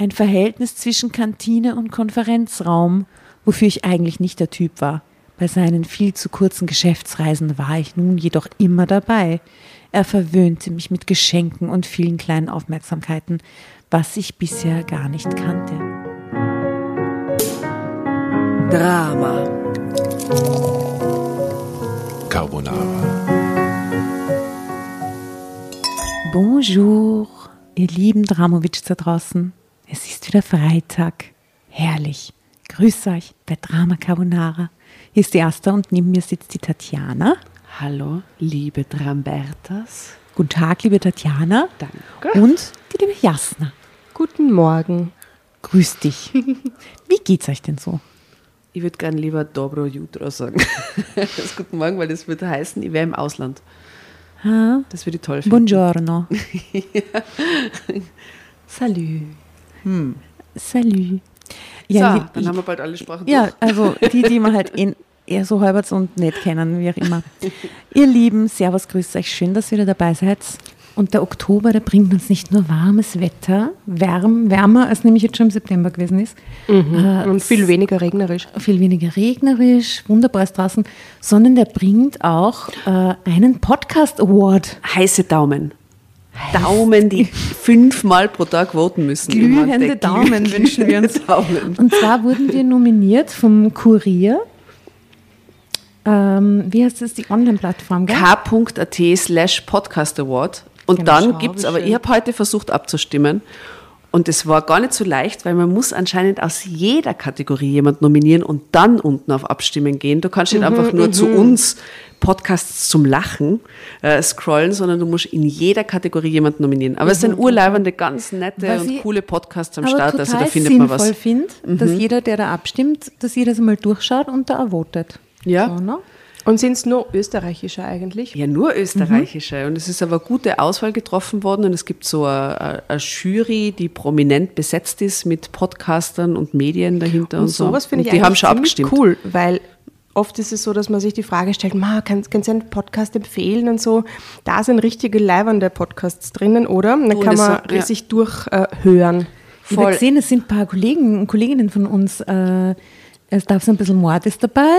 Ein Verhältnis zwischen Kantine und Konferenzraum, wofür ich eigentlich nicht der Typ war. Bei seinen viel zu kurzen Geschäftsreisen war ich nun jedoch immer dabei. Er verwöhnte mich mit Geschenken und vielen kleinen Aufmerksamkeiten, was ich bisher gar nicht kannte. Drama. Carbonara. Bonjour, ihr lieben Dramowitsch da draußen. Es ist wieder Freitag. Herrlich. Grüß euch bei Drama Carbonara. Hier ist die Asta und neben mir sitzt die Tatjana. Hallo, liebe Drambertas. Guten Tag, liebe Tatjana. Danke. Und die liebe Jasna. Guten Morgen. Grüß dich. Wie geht's euch denn so? Ich würde gerne lieber Dobro Jutra sagen. das guten Morgen, weil das würde heißen, ich wäre im Ausland. Ha? Das würde ich toll finden. Buongiorno. Salü. Salut. So, Ja, li- dann haben wir bald alle Sprachen Ja, durch. also die, die man halt in, eher so halbwegs und nicht kennen, wie auch immer. Ihr Lieben, Servus, grüßt euch. Schön, dass ihr wieder dabei seid. Und der Oktober, der bringt uns nicht nur warmes Wetter, wärm, wärmer, als nämlich jetzt schon im September gewesen ist, äh, Und viel weniger regnerisch. viel weniger regnerisch, wunderbar ist draußen, sondern der bringt auch äh, einen Podcast Award. Heiße Daumen. Daumen, die fünfmal pro Tag voten müssen. Glühende Daumen glühende wünschen wir uns. Daumen. Und zwar wurden wir nominiert vom Kurier. Ähm, wie heißt das, die Online-Plattform? k.at slash Podcast Award. Und Genau, dann gibt es, aber ich habe heute versucht abzustimmen. Und es war gar nicht so leicht, weil man muss anscheinend aus jeder Kategorie jemand nominieren und dann unten auf Abstimmen gehen. Du kannst nicht Mhm, einfach nur zu uns Podcasts zum Lachen äh, scrollen, sondern du musst in jeder Kategorie jemanden nominieren. Aber es sind urleibende, ganz nette Mhm, Was und ich coole Podcasts am Start, also da findet man sinnvoll was. finde, dass jeder, der da abstimmt, dass jeder das mal durchschaut und da auch votet. Ja. So, ne? Und sind es nur österreichische eigentlich? Ja, nur österreichische. Und es ist aber gute Auswahl getroffen worden. Und es gibt so eine, eine Jury, die prominent besetzt ist mit Podcastern und Medien dahinter und, Und so. sowas finde Und ich die haben eigentlich schon abgestimmt. cool, weil oft ist es so, dass man sich die Frage stellt, Ma, kannst, kannst du einen Podcast empfehlen und so. Da sind richtige leibernde Podcasts drinnen, oder? Und dann Und kann man so- ja. sich durchhören. Ich habe gesehen, es sind ein paar Kollegen und Kolleginnen von uns, äh, es darf so ein bisschen Mord ist dabei.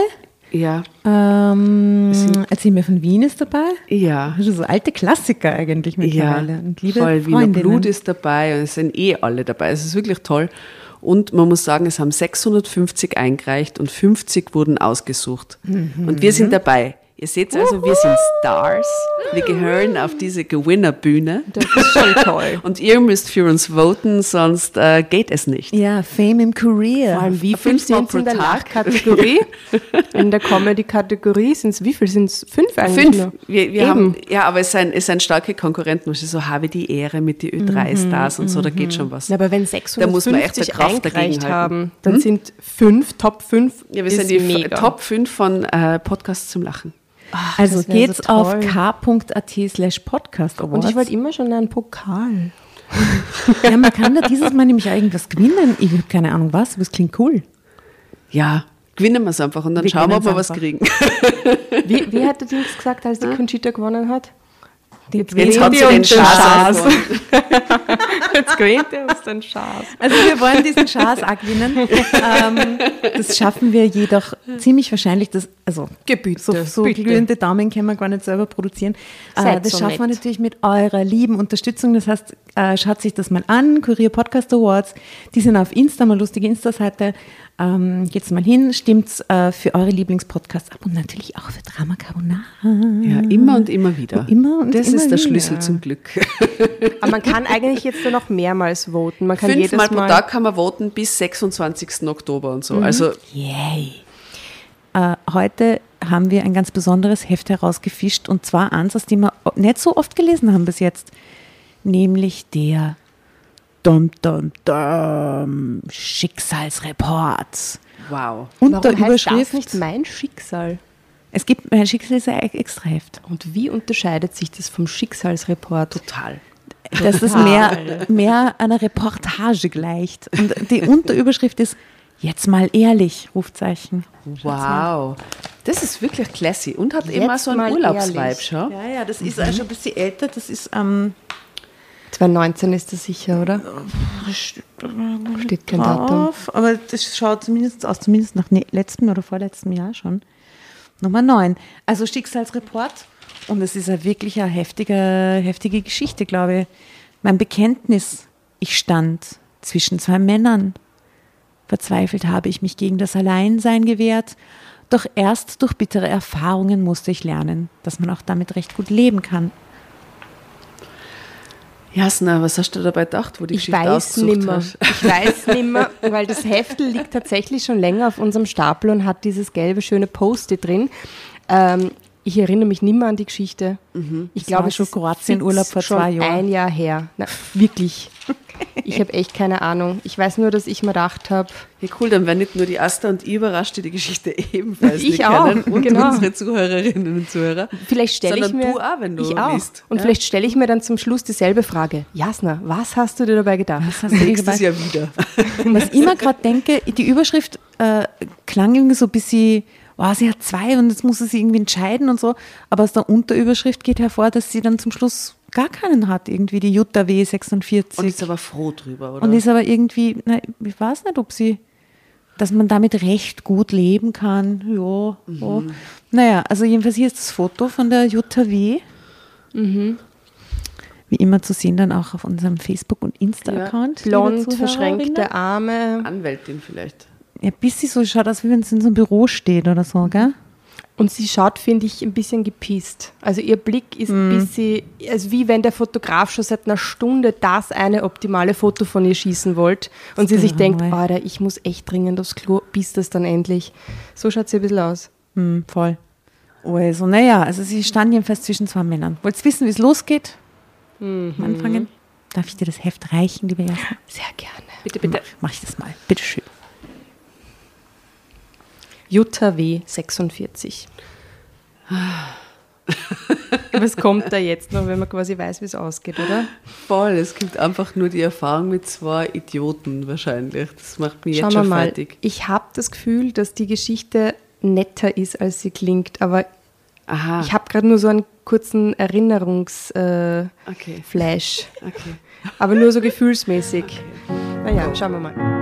Ja, Ähm, Erzähl mir von Wien ist dabei. ja. Also so alte Klassiker eigentlich Ja, mittlerweile. und liebe voll. Wiener. Blut ist dabei und es sind eh alle dabei. Es ist wirklich toll. Und man muss sagen, es haben 650 eingereicht und 50 wurden ausgesucht. Mhm. Und wir sind dabei. Ihr seht also, wir sind Stars. Wir gehören auf diese Gewinnerbühne. Das ist schon toll. Und ihr müsst für uns voten, sonst äh, geht es nicht. Ja, Fame im Career. Vor allem, wie Fünfmal sind es in pro der Tag. Lachkategorie? in der Comedy-Kategorie sind es, wie viel sind es? Fünf eigentlich Fünf. nur? Wir, wir haben, ja, aber es sind, es sind starke Konkurrenten. Es ist so habe die Ehre mit die Ö3-Stars und so, da geht schon was. Ja, aber wenn Da muss man echt 650 eine Kraft dagegen eingereicht haben, dann sind fünf, Top 5 Ja, wir ist sind die mega. Top 5 von äh, Podcasts zum Lachen. Also das wär so geht's auf k.at slash podcast Und ich wollte immer schon einen Pokal. ja, man kann da dieses Mal nämlich irgendwas gewinnen. Ich habe keine Ahnung was, aber es klingt cool. Ja, gewinnen wir es einfach und dann Wir schauen wir, ob wir gewinnen's was einfach. kriegen. Wie, wie hat der Dings gesagt, als die Conchita gewonnen hat? Jetzt Jetzt hat sie ihr den Schaß. Schaß. Jetzt gewinnt er uns den Schaß. Also wir wollen diesen Schaß auch gewinnen. ähm, das schaffen wir jedoch ziemlich wahrscheinlich. Das, also Gebiete, so, so bitte. glühende Daumen können wir gar nicht selber produzieren. Äh, das so schaffen wir nett. natürlich mit eurer lieben Unterstützung. Das heißt, äh, schaut sich das mal an. Kurier Podcast Awards. Die sind auf Insta, mal lustige Insta-Seite. Ähm, geht's mal hin, stimmt's äh, für eure Lieblingspodcasts ab und natürlich auch für Drama Carbonara. Ja, immer und immer wieder. Immer und das immer ist der wieder. Schlüssel zum Glück. Aber man kann eigentlich jetzt nur noch mehrmals voten. Man kann jedes Fünfmal pro Tag kann man voten bis 26. Oktober und so. Also Yay. Äh, heute haben wir ein ganz besonderes Heft herausgefischt und zwar eins, aus dem wir nicht so oft gelesen haben bis jetzt, nämlich der Dum Dum Dum Schicksalsreport. wow. Und Warum der heißt das Überschrift, nicht mein Schicksal? es gibt ein Schicksal ist ein extra Heft. Und wie unterscheidet sich das vom Schicksalsreport? Total. Das ist mehr, mehr einer Reportage gleicht. Und die Unterüberschrift ist Jetzt mal ehrlich, Rufzeichen. Wow. Das ist wirklich classy und hat Jetzt immer so einen Urlaubsvibe schon. Ja, ja, das ist auch schon ein bisschen älter. Das ist, ähm, 2019 ist das sicher, oder? Steht kein Datum. aber das schaut zumindest aus, zumindest nach ne letztem oder vorletztem Jahr schon. Nummer 9. Also Schicksalsreport. Und es ist eine wirklich eine heftige, heftige Geschichte, glaube ich. Mein Bekenntnis. Ich stand zwischen zwei Männern. Verzweifelt habe ich mich gegen das Alleinsein gewehrt. Doch erst durch bittere Erfahrungen musste ich lernen, dass man auch damit recht gut leben kann. Jasna, was hast du dabei gedacht, wo die Ich Geschichte weiß nimmer. hast? Ich weiß nimmer, weil das Heftel liegt tatsächlich schon länger auf unserem Stapel und hat dieses gelbe schöne Post-it drin. Ähm, ich erinnere mich nimmer an die Geschichte. Ich Das glaube, schon Kroatienurlaub vor zwei Jahren. Ein Jahr her. Na, wirklich. Ich habe echt keine Ahnung. Ich weiß nur, dass ich mir gedacht habe, Ja, cool, dann werden nicht nur die Asta und ich überrascht, die die Geschichte ebenfalls Ich nicht auch, kennen und genau. unsere Zuhörerinnen und Zuhörer. vielleicht stelle ich Sondern mir. du auch, wenn du ich auch. liest. Und Ja. vielleicht stelle ich mir dann zum Schluss dieselbe Frage. Jasna, was hast du dir dabei gedacht? Was hast du dir gedacht? Jahr wieder. Was ich immer gerade denke, die Überschrift äh, klang irgendwie so ein bisschen, oh, sie hat zwei und jetzt muss sie sich irgendwie entscheiden und so. Aber aus der Unterüberschrift geht hervor, dass sie dann zum Schluss gar keinen hat, irgendwie die Jutta W46. Und ist aber froh drüber, oder? Und ist aber irgendwie, na, ich weiß nicht, ob sie, dass man damit recht gut leben kann. Ja, ja. Naja, also jedenfalls hier ist das Foto von der Jutta W. Wie immer zu sehen dann auch auf unserem Facebook- und Insta-Account. liebe Blond, verschränkte Arme. Anwältin vielleicht. Ja, ein bisschen so schaut aus, wie wenn sie in so einem Büro steht oder so, gell? Und sie schaut, finde ich, ein bisschen gepisst. Also ihr Blick ist ein bisschen, also wie wenn der Fotograf schon seit einer Stunde das eine optimale Foto von ihr schießen wollte und sie sich denkt. Alter, ich muss echt dringend aufs Klo, bis das dann endlich. So schaut sie ein bisschen aus. Hm, voll. Also, naja, also sie stand jedenfalls zwischen zwei Männern. Wolltest wissen, wie es losgeht? Anfangen? Darf ich dir das Heft reichen, liebe Jasmin? Sehr gerne. Bitte, bitte. Mach, mach ich das mal. Bitteschön. Jutta W. 46. Was kommt da jetzt noch, wenn man quasi weiß, wie es ausgeht, oder? Voll, es gibt einfach nur die Erfahrung mit zwei Idioten wahrscheinlich. Das macht mich Schauen jetzt wir schon mal. fertig. Ich habe das Gefühl, dass die Geschichte netter ist, als sie klingt, aber Aha, ich habe gerade nur so einen kurzen Erinnerungsflash. Äh, okay, okay. Aber nur so gefühlsmäßig. Naja, schauen wir mal.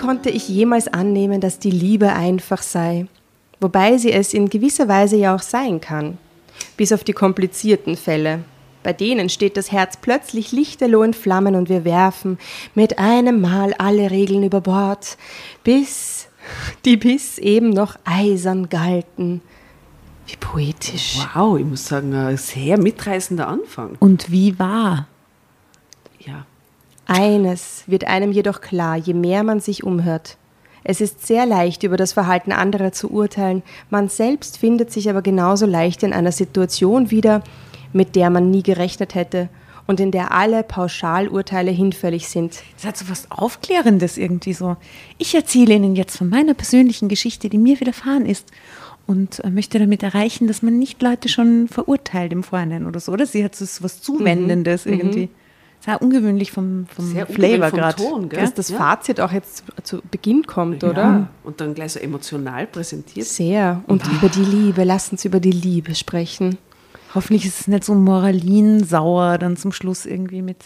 Konnte ich jemals annehmen, dass die Liebe einfach sei? Wobei sie es in gewisser Weise ja auch sein kann. Bis auf die komplizierten Fälle. Bei denen steht das Herz plötzlich lichterloh in Flammen und wir werfen mit einem Mal alle Regeln über Bord, bis die bis eben noch eisern galten. Wie poetisch. Wow, ich muss sagen, ein sehr mitreißender Anfang. Und wie war? Ja. Eines wird einem jedoch klar, je mehr man sich umhört. Es ist sehr leicht, über das Verhalten anderer zu urteilen, man selbst findet sich aber genauso leicht in einer Situation wieder, mit der man nie gerechnet hätte und in der alle Pauschalurteile hinfällig sind. Das hat so was Aufklärendes irgendwie so. Ich erzähle Ihnen jetzt von meiner persönlichen Geschichte, die mir widerfahren ist. Und äh, möchte damit erreichen, dass man nicht Leute schon verurteilt im Vorhinein oder so. Oder sie hat so was Zuwendendes irgendwie. Sehr ungewöhnlich vom, vom Sehr Flavor gerade. Dass das Ja. Fazit auch jetzt zu Beginn kommt, oder? Ja. Und dann gleich so emotional präsentiert. Sehr. Und über die Liebe, lass uns über die Liebe sprechen. Hoffentlich ist es nicht so moralinsauer dann zum Schluss irgendwie mit.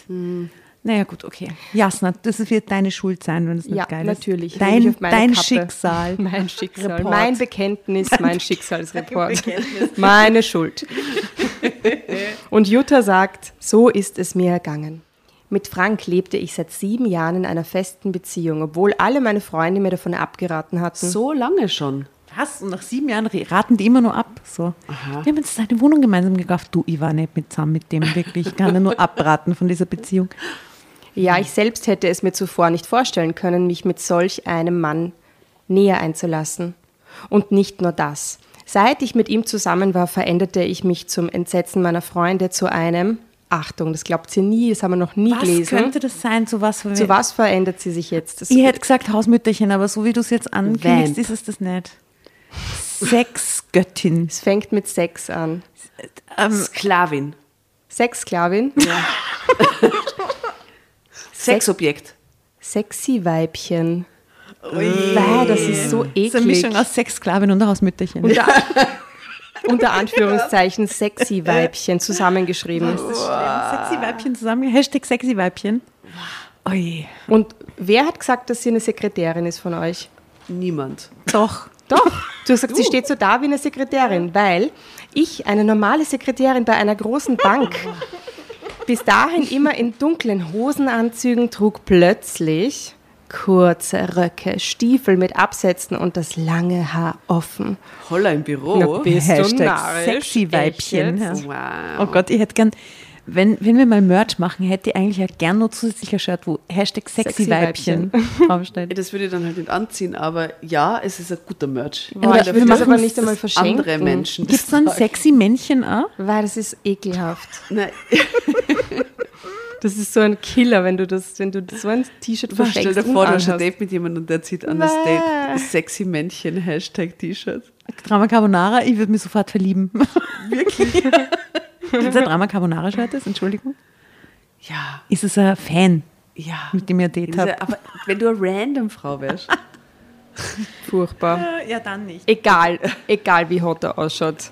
Naja, gut, okay. Jasna, das wird deine Schuld sein, wenn es nicht Ja, geil natürlich. ist. Nehme ich Dein, dein Kappe. Schicksal. Mein Schicksal. Report. Mein Bekenntnis, mein Schicksalsreport. Meine Schuld. Und Jutta sagt, so ist es mir ergangen. Mit Frank lebte ich seit sieben Jahren in einer festen Beziehung, obwohl alle meine Freunde mir davon abgeraten hatten. So lange schon. Was? Und nach sieben Jahren re- raten die immer nur ab. So. Wir haben jetzt eine Wohnung gemeinsam gekauft. Du, ich war nicht mit zusammen mit dem wirklich. Ich kann nur abraten von dieser Beziehung. Ja, ich selbst hätte es mir zuvor nicht vorstellen können, mich mit solch einem Mann näher einzulassen. Und nicht nur das. Seit ich mit ihm zusammen war, veränderte ich mich zum Entsetzen meiner Freunde zu einem, Achtung, das glaubt sie nie, das haben wir noch nie Was gelesen. könnte das sein? Zu was? Zu was verändert sie sich jetzt? Das Ich hätte gesagt Hausmütterchen, aber so wie du es jetzt ankündigst, ist es das nicht. Sexgöttin. es fängt mit Sex an. Ähm, Sklavin. Sexsklavin, Sexobjekt. sexy Weibchen. Weil das ist so Das ist eine eklig. Mischung aus Sexsklavin und Hausmütterchen. Unter, unter Anführungszeichen sexy Weibchen zusammengeschrieben. Sexy Weibchen zusammen. Hashtag Sexy Weibchen. Oje. Und wer hat gesagt, dass sie eine Sekretärin ist von euch? Niemand. Doch. Doch, du hast gesagt, sie steht so da wie eine Sekretärin, weil ich, eine normale Sekretärin bei einer großen Bank, bis dahin immer in dunklen Hosenanzügen trug, plötzlich kurze Röcke, Stiefel mit Absätzen und das lange Haar offen. Holla im Büro. Na, bist du Hashtag narrisch? Sexy Weibchen. Ja. Wow. Oh Gott, ich hätte gern, wenn, wenn wir mal Merch machen, hätte ich eigentlich auch gern noch zusätzlich ein Shirt, wo Hashtag Sexy, Sexy Weibchen draufsteht. Das würde ich dann halt nicht anziehen, aber ja, es ist ein guter Merch. Boah, ich wir will das machen aber nicht einmal verschenken. Andere Menschen. Gibt es ein sexy Männchen auch? Weil das ist ekelhaft. Nein, Das ist so ein Killer, wenn du das, wenn du so ein T-Shirt stell verschenkst. dir vor, du hast ein. Date mit jemandem und der zieht an das. Date sexy Männchen Hashtag T-Shirt. Drama Carbonara, ich würde mich sofort verlieben. Wirklich? Gibt es ein Drama Carbonara-Shirt? ist? Entschuldigung. Ja, Ist es ein Fan, ja. mit dem ihr Date habt? Aber wenn du eine random Frau wärst, Furchtbar. Ja, dann nicht. Egal, egal wie hot er ausschaut.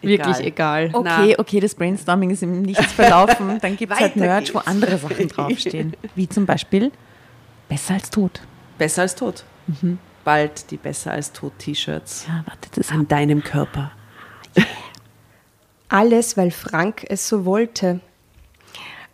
Wirklich egal. Okay, okay, das Brainstorming ist im Nichts verlaufen. Dann gibt es halt Merch, wo andere Sachen draufstehen. Wie zum Beispiel Besser als tot. besser als tot. Bald die besser als tot T-Shirts Ja, warte, das an deinem Körper. Alles, weil Frank es so wollte.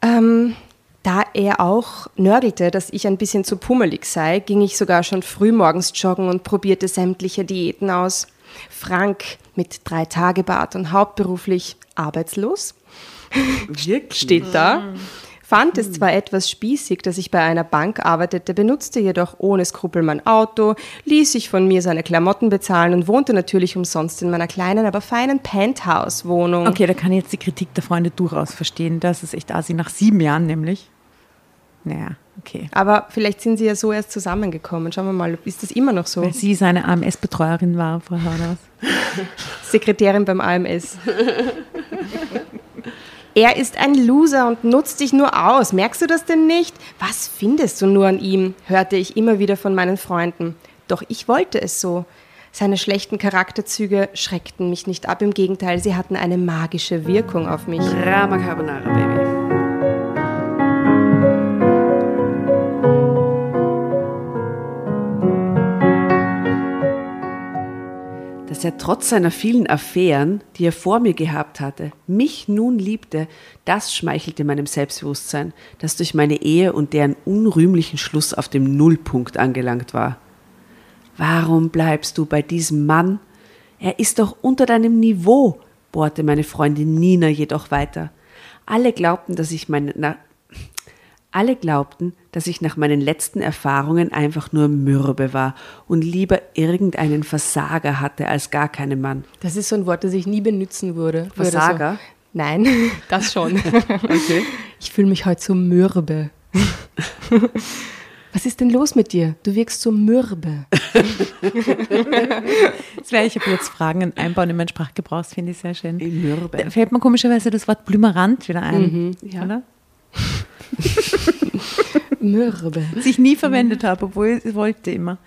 Ähm, da er auch nörgelte, dass ich ein bisschen zu pummelig sei, ging ich sogar schon früh morgens joggen und probierte sämtliche Diäten aus. Frank mit drei Tage Bart und hauptberuflich arbeitslos Wirklich? steht da. Fand es zwar etwas spießig, dass ich bei einer Bank arbeitete, benutzte jedoch ohne Skrupel mein Auto, ließ sich von mir seine Klamotten bezahlen und wohnte natürlich umsonst in meiner kleinen, aber feinen Penthouse-Wohnung. Okay, da kann ich jetzt die Kritik der Freunde durchaus verstehen. Das ist echt assi, nach sieben Jahren nämlich. Naja, okay. Aber vielleicht sind sie ja so erst zusammengekommen. Schauen wir mal, ist das immer noch so? Weil sie seine AMS-Betreuerin war, Frau Hörners. Sekretärin beim AMS. er ist ein Loser und nutzt dich nur aus. Merkst du das denn nicht? Was findest du nur an ihm? hörte ich immer wieder von meinen Freunden. Doch ich wollte es so. Seine schlechten Charakterzüge schreckten mich nicht ab. Im Gegenteil, sie hatten eine magische Wirkung auf mich. Drama Carbonara, Baby. Dass er trotz seiner vielen Affären, die er vor mir gehabt hatte, mich nun liebte, das schmeichelte meinem Selbstbewusstsein, das durch meine Ehe und deren unrühmlichen Schluss auf dem Nullpunkt angelangt war. Warum bleibst du bei diesem Mann? Er ist doch unter deinem Niveau, bohrte meine Freundin Nina jedoch weiter. Alle glaubten, dass ich meine, alle glaubten, dass ich nach meinen letzten Erfahrungen einfach nur mürbe war und lieber irgendeinen Versager hatte als gar keinen Mann. Das ist so ein Wort, das ich nie benutzen würde. würde Versager? So. Nein, das schon. Ich fühle mich heute so mürbe. Was ist denn los mit dir? Du wirkst so mürbe. Das werde ich aber jetzt Fragen einbauen in meinen Sprachgebrauch, das finde ich sehr schön. Mürbe. Da fällt mir komischerweise das Wort Blümerant wieder ein, ja. oder? Mürbe. Das ich nie verwendet habe, obwohl ich wollte immer.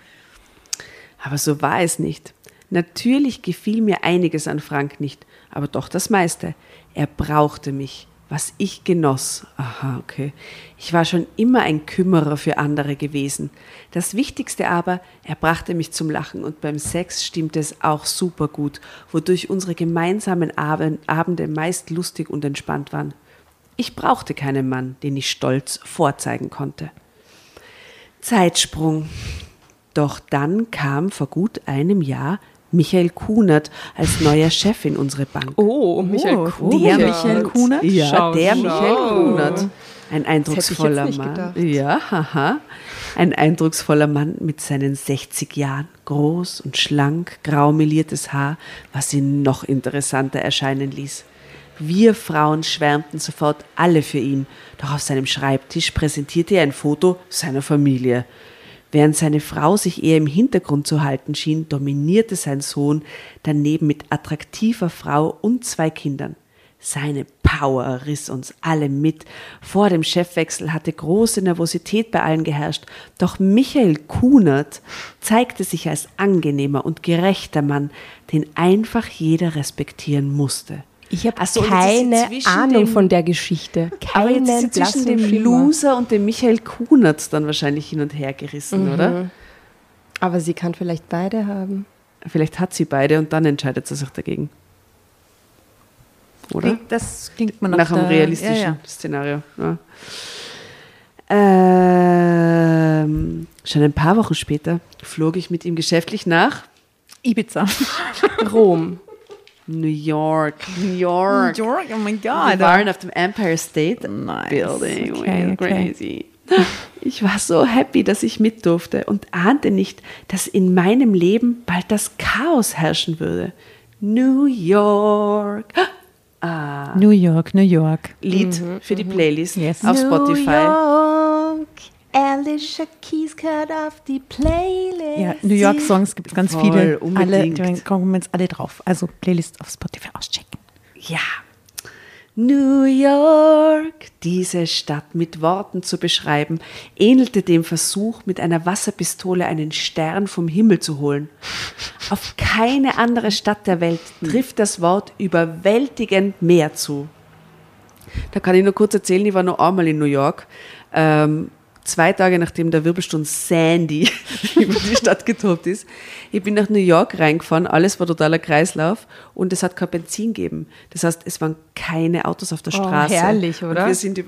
Aber so war es nicht. Natürlich gefiel mir einiges an Frank nicht, aber doch das meiste. Er brauchte mich, was ich genoss. Aha, okay. Ich war schon immer ein Kümmerer für andere gewesen. Das Wichtigste aber, er brachte mich zum Lachen und beim Sex stimmte es auch super gut, wodurch unsere gemeinsamen Abend, Abende meist lustig und entspannt waren. Ich brauchte keinen Mann, den ich stolz vorzeigen konnte. Zeitsprung. Doch dann kam vor gut einem Jahr Michael Kunert als neuer Chef in unsere Bank. Oh, Michael Oh, Kunert. der Michael Kunert? Ja, Schau, der schau. Michael Kunert. Ein eindrucksvoller Mann. gedacht. Ja, haha. Ein eindrucksvoller Mann mit seinen 60 Jahren. Groß und schlank, grau meliertes Haar, was ihn noch interessanter erscheinen ließ. Wir Frauen schwärmten sofort alle für ihn, doch auf seinem Schreibtisch präsentierte er ein Foto seiner Familie. Während seine Frau sich eher im Hintergrund zu halten schien, dominierte sein Sohn daneben mit attraktiver Frau und zwei Kindern. Seine Power riss uns alle mit. Vor dem Chefwechsel hatte große Nervosität bei allen geherrscht. Doch Michael Kunert zeigte sich als angenehmer und gerechter Mann, den einfach jeder respektieren musste. Ich habe so, keine Ahnung dem- von der Geschichte. Aber jetzt sie zwischen dem Schimmer. Loser und dem Michael Kunert dann wahrscheinlich hin und her gerissen, oder? Aber sie kann vielleicht beide haben. Vielleicht hat sie beide und dann entscheidet sie sich dagegen. Oder? Das klingt man Nach einem der- realistischen Ja, ja. Szenario. Ja. Ähm, schon ein paar Wochen später flog ich mit ihm geschäftlich nach Ibiza. Rom. New York. New York. York, oh mein Wir Gott. waren auf dem Empire State Nice. Building. Okay, Well, okay. Crazy. Ich war so happy, dass ich mit durfte und ahnte nicht, dass in meinem Leben bald das Chaos herrschen würde. New York. Ah, New York, New York. Lied für die Playlist Yes. auf Spotify. York, Alicia Keys cut off die Playlist. Ja, New York Songs gibt es ganz Voll, viele. Alle, unbedingt. da kommen jetzt alle drauf. Also Playlist auf Spotify auschecken. Ja. New York, diese Stadt mit Worten zu beschreiben, ähnelte dem Versuch, mit einer Wasserpistole einen Stern vom Himmel zu holen. Auf keine andere Stadt der Welt trifft das Wort überwältigend mehr zu. Da kann ich nur kurz erzählen, ich war noch einmal in New York. Ähm, zwei Tage nachdem der Wirbelsturm Sandy über die Stadt getobt ist. Ich bin nach New York reingefahren, alles war totaler Kreislauf und es hat kein Benzin gegeben. Das heißt, es waren keine Autos auf der Oh, Straße. herrlich, oder? Und wir sind,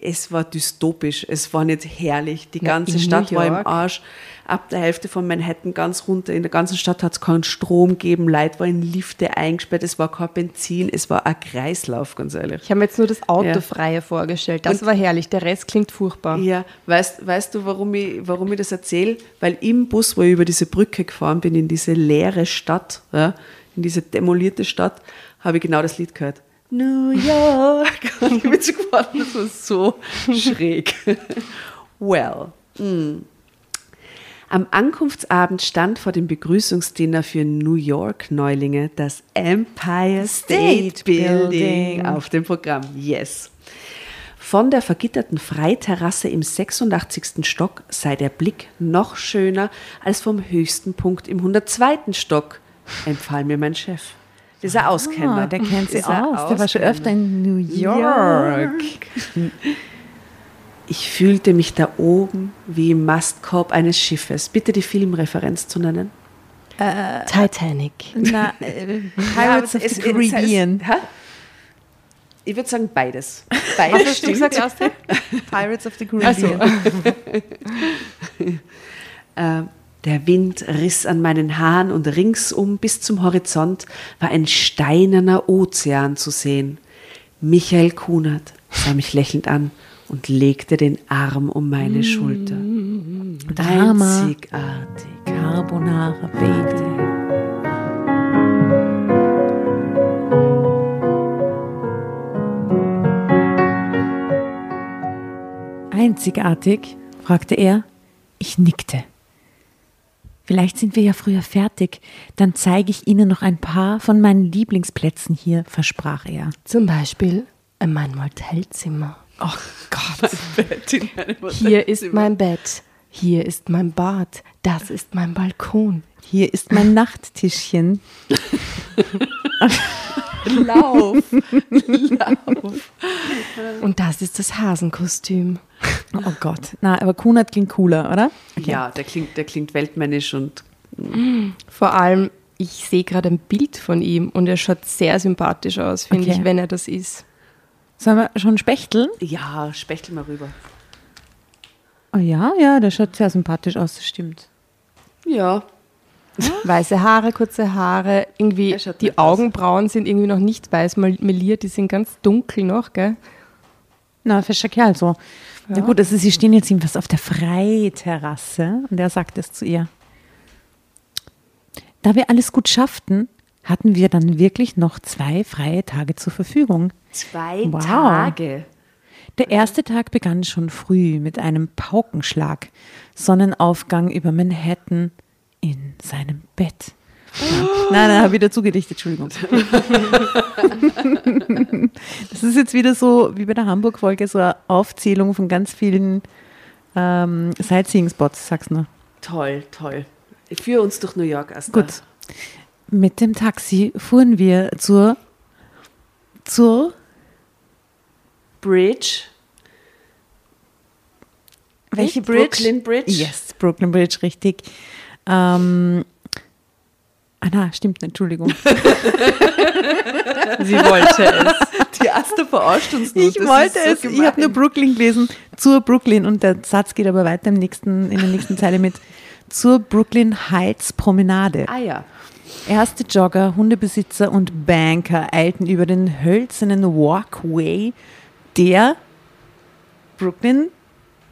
es war dystopisch, es war nicht herrlich. Die Ja, ganze in Stadt war im. Arsch. Ab der Hälfte von Manhattan ganz runter. In der ganzen Stadt hat es keinen Strom gegeben. Leute waren in Lifte eingesperrt. Es war kein Benzin. Es war ein Kreislauf, ganz ehrlich. Ich habe mir jetzt nur das Autofreie vorgestellt. Das Und- war herrlich. Der Rest klingt furchtbar. Ja, weißt, weißt du, warum ich, warum ich das erzähle? Weil im Bus, wo ich über diese Brücke gefahren bin, in diese leere Stadt, ja, in diese demolierte Stadt, habe ich genau das Lied gehört. New York. Und ich bin so gefahren, das war so schräg. Well. mm. Am Ankunftsabend stand vor dem Begrüßungsdinner für New York-Neulinge das Empire State State Building Building. auf dem Programm. Yes. Von der vergitterten Freiterrasse im 86. Stock sei der Blick noch schöner als vom höchsten Punkt im 102. Stock, empfahl mir mein Chef. Dieser Auskenner. Ah, der kennt sie Dieser aus. Der war schon öfter in New York. Ich fühlte mich da oben wie im Mastkorb eines Schiffes. Bitte die Filmreferenz zu nennen. Titanic. Na, äh, Pirates of es- the es- es- Caribbean. Ich würde sagen beides. Was Beides hast du gesagt? Pirates of the Also, Caribbean. Der Wind riss an meinen Haaren und ringsum bis zum Horizont war ein steinerner Ozean zu sehen. Michael Kunert sah mich lächelnd an und legte den Arm um meine Schulter. Drama. Einzigartig. Carbonara, Baby. Einzigartig? fragte er. Ich nickte. Vielleicht sind wir ja früher fertig. Dann zeige ich Ihnen noch ein paar von meinen Lieblingsplätzen hier, versprach er. zum Beispiel in mein Motelzimmer. Oh Gott. Hier ist mein Bett. Hier ist mein Bad. Das ist mein Balkon. Hier ist mein Nachttischchen. Lauf. Und das ist das Hasenkostüm. Oh Gott. Na, aber Kunert klingt cooler, oder? Ja, der klingt, der klingt weltmännisch und Vor allem, ich sehe gerade ein Bild von ihm und er schaut sehr sympathisch aus, finde Okay. ich, wenn er das ist. Sollen wir schon spechteln? ja, spechtel mal rüber. Oh ja, ja, der schaut sehr sympathisch aus, das stimmt. Ja, Weiße Haare, kurze Haare, irgendwie die nett aus. Augenbrauen sind irgendwie noch nicht weiß mal- meliert, die sind ganz dunkel noch, gell? Na, fescher Kerl so. Na gut, also sie stehen jetzt jedenfalls auf der Freiterrasse und er sagt es zu ihr. Da wir alles gut schafften, hatten wir dann wirklich noch zwei freie Tage zur Verfügung. zwei Wow. Tage. Der erste Tag begann schon früh mit einem Paukenschlag. Sonnenaufgang über Manhattan in seinem Bett. Nein, nein, habe ich dazu gedichtet, Entschuldigung. das ist jetzt wieder so, wie bei der Hamburg-Folge, so eine Aufzählung von ganz vielen ähm, Sightseeing-Spots, sag's nur. Toll, toll. Führ uns durch New York erst. Gut. Mit dem Taxi fuhren wir zur, zur Bridge. welche? Bridge? Brooklyn Bridge? Yes, Brooklyn Bridge, richtig. Ähm, ah, na, stimmt, nicht, Entschuldigung. Sie wollte es. Die Asta verarscht uns nur. Ich Das wollte so es, ich habe nur gemein. Brooklyn gelesen, zur Brooklyn und der Satz geht aber weiter im nächsten, in der nächsten Zeile mit zur Brooklyn Heights Promenade. Ah ja. Erste Jogger, Hundebesitzer und Banker eilten über den hölzernen Walkway der Brooklyn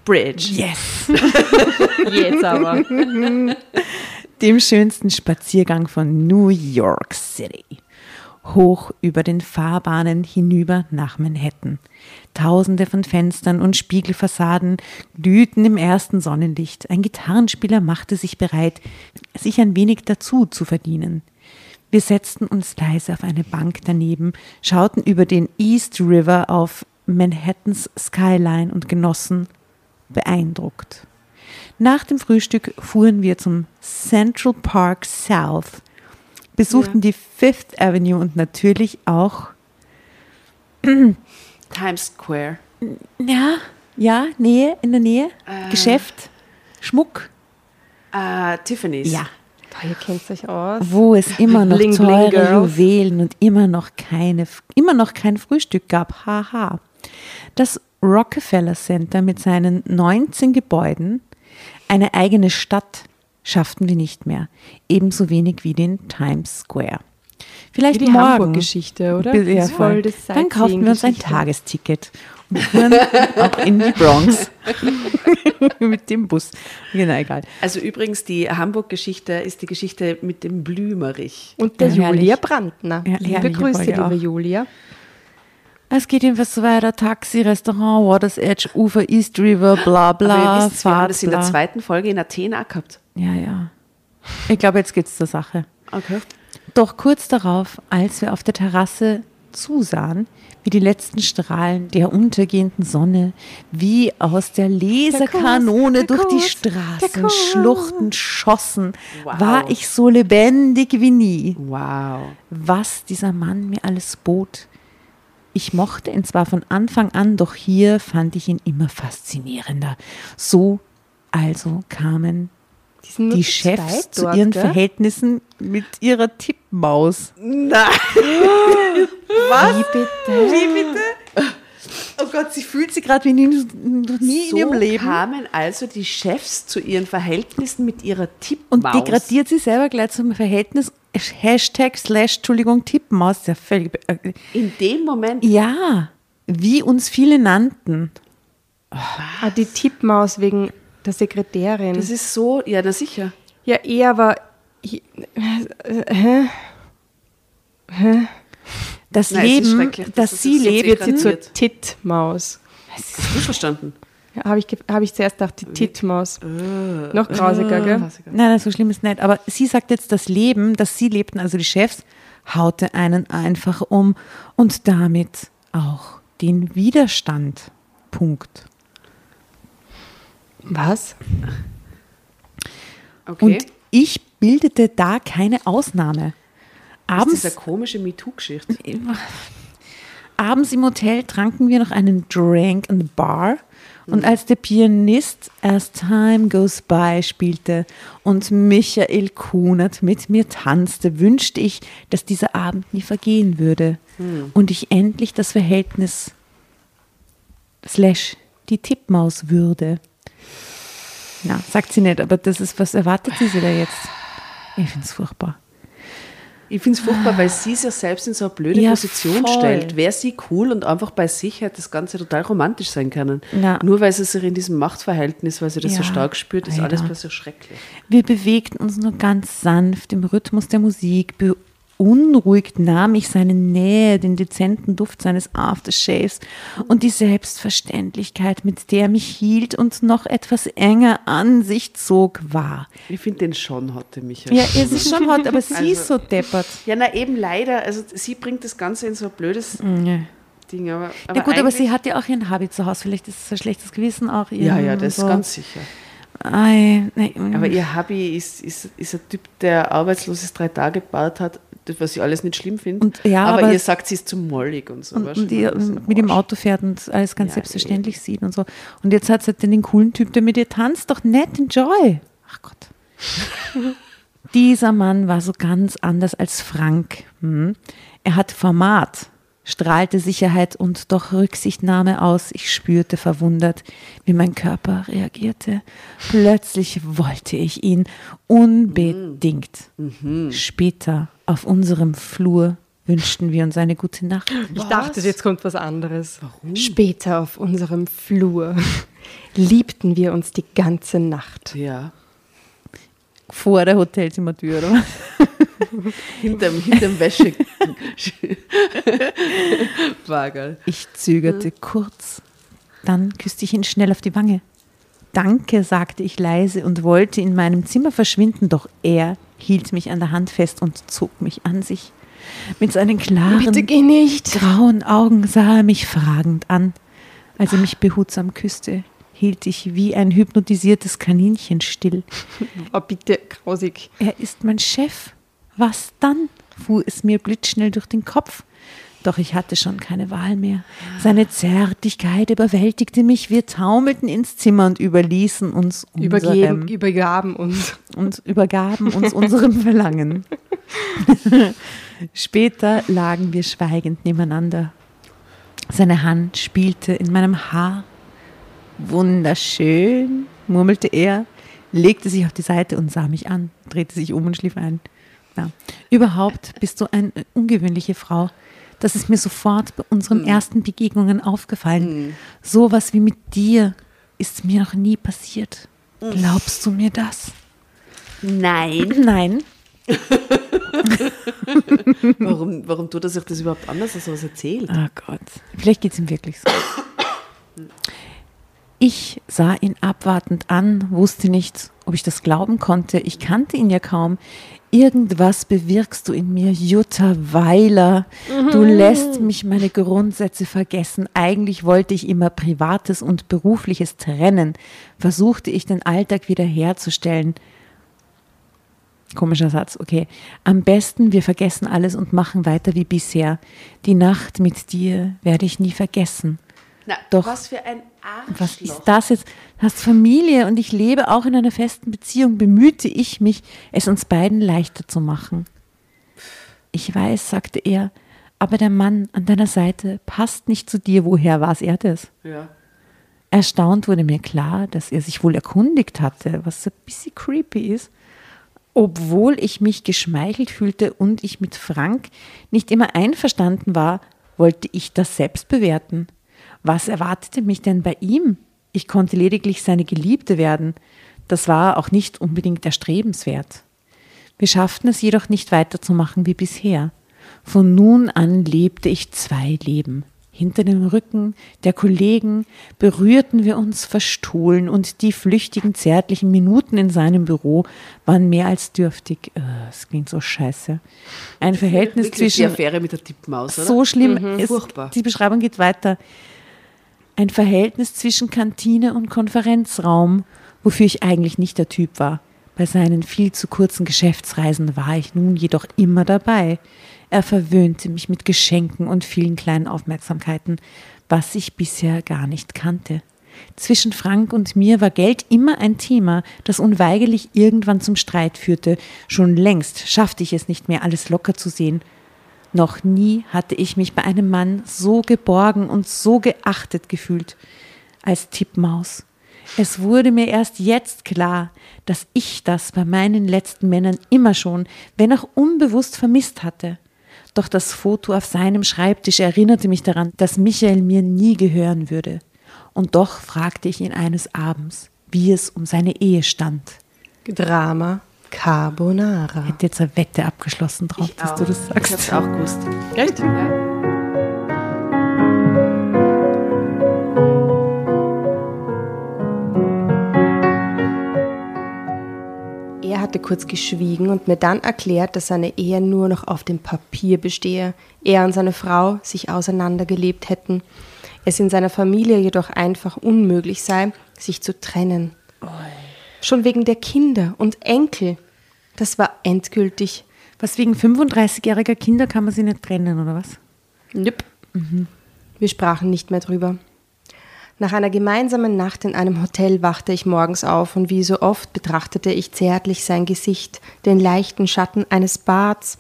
Bridge. Yes, Jetzt aber. dem schönsten Spaziergang von New York City. Hoch über den Fahrbahnen hinüber nach Manhattan. Tausende von Fenstern und Spiegelfassaden glühten im ersten Sonnenlicht. Ein Gitarrenspieler machte sich bereit, sich ein wenig dazu zu verdienen. Wir setzten uns leise auf eine Bank daneben, schauten über den East River auf Manhattans Skyline und genossen beeindruckt. Nach dem Frühstück fuhren wir zum Central Park South, besuchten die Fifth Avenue und natürlich auch, Times Square. ja, ja, Nähe, in der Nähe, Geschäft, Schmuck, Ah, Tiffany's. ja, Oh, ihr kennt euch aus. wo es immer noch Bling, bling teure Girls. Juwelen und immer noch keine, immer noch kein Frühstück gab. Haha. Das Rockefeller Center mit seinen 19 Gebäuden, eine eigene Stadt, schafften wir nicht mehr. Ebenso wenig wie den Times Square. Vielleicht Wie die. Hamburg-Geschichte, oder? Ja, Das ist voll voll. das Dann kaufen wir uns ein. Tagesticket und fuhren auch in die Bronx mit dem Bus. Genau, egal. Also übrigens, die Hamburg-Geschichte ist die Geschichte mit dem Blümerich. Und der Ja. Julia Brandner. Ja, Liebe Grüße, liebe auch. Julia. Es geht jedenfalls so weiter. Taxi, Restaurant, Waters Edge, Ufer, East River, bla bla. Aber ihr wisst, wir haben das in der zweiten Folge in Athen auch gehabt. Ja, ja. Ich glaube, jetzt geht's zur Sache. Okay. Doch kurz darauf, als wir auf der Terrasse zusahen, wie die letzten Strahlen der untergehenden Sonne wie aus der Laserkanone durch die Kurs, der Straßen, Kurs. Schluchten schossen, Wow. war ich so lebendig wie nie. Wow. was dieser Mann mir alles bot. Ich mochte ihn zwar von Anfang an, doch hier fand ich ihn immer faszinierender. So also kamen Die, die Chefs zu dort, ihren gell? Verhältnissen mit ihrer Tippmaus. Nein. Wie bitte? Wie bitte? Oh Gott, sie fühlt sich gerade wie nie, nie so in ihrem Leben. kamen also die Chefs zu ihren Verhältnissen mit ihrer Und Tippmaus. degradiert sie selber gleich zum Verhältnis. Hashtag slash, Entschuldigung, Tippmaus. Ja, völlig. äh, In dem Moment. Ja, wie uns viele nannten. Ah, die Tippmaus wegen der Sekretärin. Das ist so, ja, na sicher. ja, eh, aber. ich- äh, hä? Das Nein, ist Leben, das, dass sie lebt, Wird sie zur Titmaus. Hast du verstanden? Ja, Habe ich, hab ich zuerst gedacht, die Titmaus. Noch grausiger, gell? Nein, nein, so schlimm ist nicht. Aber sie sagt jetzt, das Leben, das sie lebten, also die Chefs, haute einen einfach um und damit auch den Widerstand. Punkt. Was? Okay. Und ich bildete da keine Ausnahme. das ist Abends, diese komische MeToo-Geschichte. abends im Hotel tranken wir noch einen Drink in the Bar. Und als der Pianist As Time Goes By spielte und Michael Kunert mit mir tanzte, wünschte ich, dass dieser Abend nie vergehen würde und ich endlich das Verhältnis slash die Tippmaus würde. Na, sagt sie nicht, aber das ist, was erwartet sie da jetzt? Ich finde es furchtbar. Ich finde es furchtbar, weil sie sich ja selbst in so eine blöde Ja, Position voll. stellt. Wäre sie cool und einfach bei sich hätte das Ganze total romantisch sein können. Na. Nur weil sie sich in diesem Machtverhältnis, weil sie das so Ja, stark spürt, ist leider. alles plötzlich schrecklich. Wir bewegten uns nur ganz sanft im Rhythmus der Musik, Beunruhigt nahm ich seine Nähe, den dezenten Duft seines Aftershaves und die Selbstverständlichkeit, mit der er mich hielt und noch etwas enger an sich zog, wahr. Ich finde den schon hot, der Michael. Ja, es ist schon hot, aber sie Also- ist so deppert. Ja, na eben leider. Also sie bringt das Ganze in so ein blödes Ja. Ding. Aber, aber Ja gut, aber sie hat ja auch ihren Hobby zu Hause. Vielleicht ist es ein schlechtes Gewissen auch. ihr Ja, ja, das so. ganz sicher. Ei, nee, Aber ihr Hobby ist, ist, ist ein Typ, der arbeitsloses drei Tage gebaut hat, das, was ich alles nicht schlimm finde. Ja, aber, aber- ihr sagt, sie ist zu mollig und so. und, und ein mit dem. Auto fährt und alles ganz Ja, selbstverständlich sieht und so. Und jetzt hat sie halt den coolen Typ, der mit ihr tanzt, doch nett, enjoy. Ach Gott. Dieser Mann war so ganz anders als Frank. Hm. Er hat Format, strahlte Sicherheit und doch Rücksichtnahme aus. Ich spürte verwundert, wie mein Körper reagierte. Plötzlich wollte ich ihn unbedingt. Später auf unserem Flur wünschten wir uns eine gute Nacht. Ich dachte, jetzt kommt was anderes. Später auf unserem Flur liebten wir uns die ganze Nacht. Ja. Vor der Hotelzimmertür, oder? Hinterm, hinterm Wäsche. Wagel. Ich zögerte kurz. Dann küsste ich ihn schnell auf die Wange. Danke, sagte ich leise und wollte in meinem Zimmer verschwinden, doch er hielt mich an der Hand fest und zog mich an sich. Mit seinen klaren, Bitte geh nicht. grauen Augen sah er mich fragend an. Als er mich behutsam küsste, hielt ich wie ein hypnotisiertes Kaninchen still. Oh, bitte, grausig. Er ist mein Chef. Was dann? fuhr es mir blitzschnell durch den Kopf. Doch ich hatte schon keine Wahl mehr. Seine Zärtlichkeit überwältigte mich. Wir taumelten ins Zimmer und überließen uns Übergeben, unserem, übergaben uns. und übergaben uns unserem Verlangen. Später lagen wir schweigend nebeneinander. Seine Hand spielte in meinem Haar. Wunderschön, murmelte er, legte sich auf die Seite und sah mich an, drehte sich um und schlief ein. Ja. Überhaupt bist du eine ungewöhnliche Frau. Das ist mir sofort bei unseren ersten Begegnungen aufgefallen. Sowas wie mit dir ist mir noch nie passiert. Glaubst du mir das? Nein. Nein. Warum, warum tut er sich das überhaupt anders, als was erzählt? Oh Gott. Vielleicht geht es ihm wirklich so. Ich sah ihn abwartend an, wusste nicht, ob ich das glauben konnte. Ich kannte ihn ja kaum. Irgendwas bewirkst du in mir, Jutta Weiler. Du lässt mich meine Grundsätze vergessen. Eigentlich wollte ich immer Privates und Berufliches trennen. Versuchte ich den Alltag wiederherzustellen. Komischer Satz, okay. Am besten, wir vergessen alles und machen weiter wie bisher. Die Nacht mit dir werde ich nie vergessen. Na, Doch. Was für ein Arschloch. Was ist das jetzt? Du hast Familie und ich lebe auch in einer festen Beziehung. Bemühte ich mich, es uns beiden leichter zu machen. Ich weiß, sagte er, aber der Mann an deiner Seite passt nicht zu dir. Woher war er das? Ja. Erstaunt wurde mir klar, dass er sich wohl erkundigt hatte, was ein bisschen creepy ist. Obwohl ich mich geschmeichelt fühlte und ich mit Frank nicht immer einverstanden war, wollte ich das selbst bewerten. Was erwartete mich denn bei ihm? Ich konnte lediglich seine Geliebte werden. Das war auch nicht unbedingt erstrebenswert. Wir schafften es jedoch nicht weiterzumachen wie bisher. Von nun an lebte ich zwei Leben. Hinter dem Rücken der Kollegen berührten wir uns verstohlen und die flüchtigen, zärtlichen Minuten in seinem Büro waren mehr als dürftig. Äh, Es klingt so scheiße. Ein Verhältnis Wirklich die zwischen Affäre mit der Tippmaus, oder? so schlimm. Es, Furchtbar. die Beschreibung geht weiter. Ein Verhältnis zwischen Kantine und Konferenzraum, wofür ich eigentlich nicht der Typ war. Bei seinen viel zu kurzen Geschäftsreisen war ich nun jedoch immer dabei. Er verwöhnte mich mit Geschenken und vielen kleinen Aufmerksamkeiten, was ich bisher gar nicht kannte. Zwischen Frank und mir war Geld immer ein Thema, das unweigerlich irgendwann zum Streit führte. Schon längst schaffte ich es nicht mehr, alles locker zu sehen. Noch nie hatte ich mich bei einem Mann so geborgen und so geachtet gefühlt als Tippmaus. Es wurde mir erst jetzt klar, dass ich das bei meinen letzten Männern immer schon, wenn auch unbewusst vermisst hatte. Doch das Foto auf seinem Schreibtisch erinnerte mich daran, dass Michael mir nie gehören würde. Und doch fragte ich ihn eines Abends, wie es um seine Ehe stand. Drama. Carbonara. Hätte jetzt eine Wette abgeschlossen drauf, Ich dass auch. du das Ich sagst. hab's auch gewusst. Echt? Ja. Er hatte kurz geschwiegen und mir dann erklärt, dass seine Ehe nur noch auf dem Papier bestehe. Er und seine Frau sich auseinandergelebt hätten. Es in seiner Familie jedoch einfach unmöglich sei, sich zu trennen. Schon wegen der Kinder und Enkel. Das war endgültig. Was wegen 35-jähriger Kinder kann man sie nicht trennen, oder was? Nüpp. Wir sprachen nicht mehr drüber. Nach einer gemeinsamen Nacht in einem Hotel wachte ich morgens auf und wie so oft betrachtete ich zärtlich sein Gesicht, den leichten Schatten eines Barts,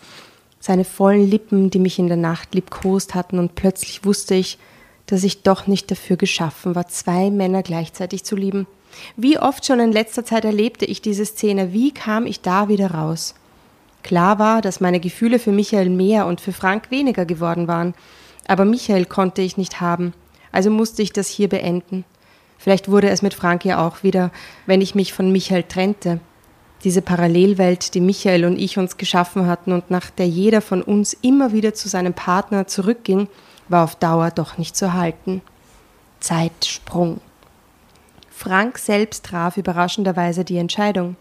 seine vollen Lippen, die mich in der Nacht liebkost hatten, und plötzlich wusste ich, dass ich doch nicht dafür geschaffen war, zwei Männer gleichzeitig zu lieben. Wie oft schon in letzter Zeit erlebte ich diese Szene, wie kam ich da wieder raus? Klar war, dass meine Gefühle für Michael mehr und für Frank weniger geworden waren. Aber Michael konnte ich nicht haben. Also musste ich das hier beenden. Vielleicht wurde es mit Frank ja auch wieder, wenn ich mich von Michael trennte. Diese Parallelwelt, die Michael und ich uns geschaffen hatten und nach der jeder von uns immer wieder zu seinem Partner zurückging, war auf Dauer doch nicht zu halten. Zeitsprung. Frank selbst traf überraschenderweise die Entscheidung.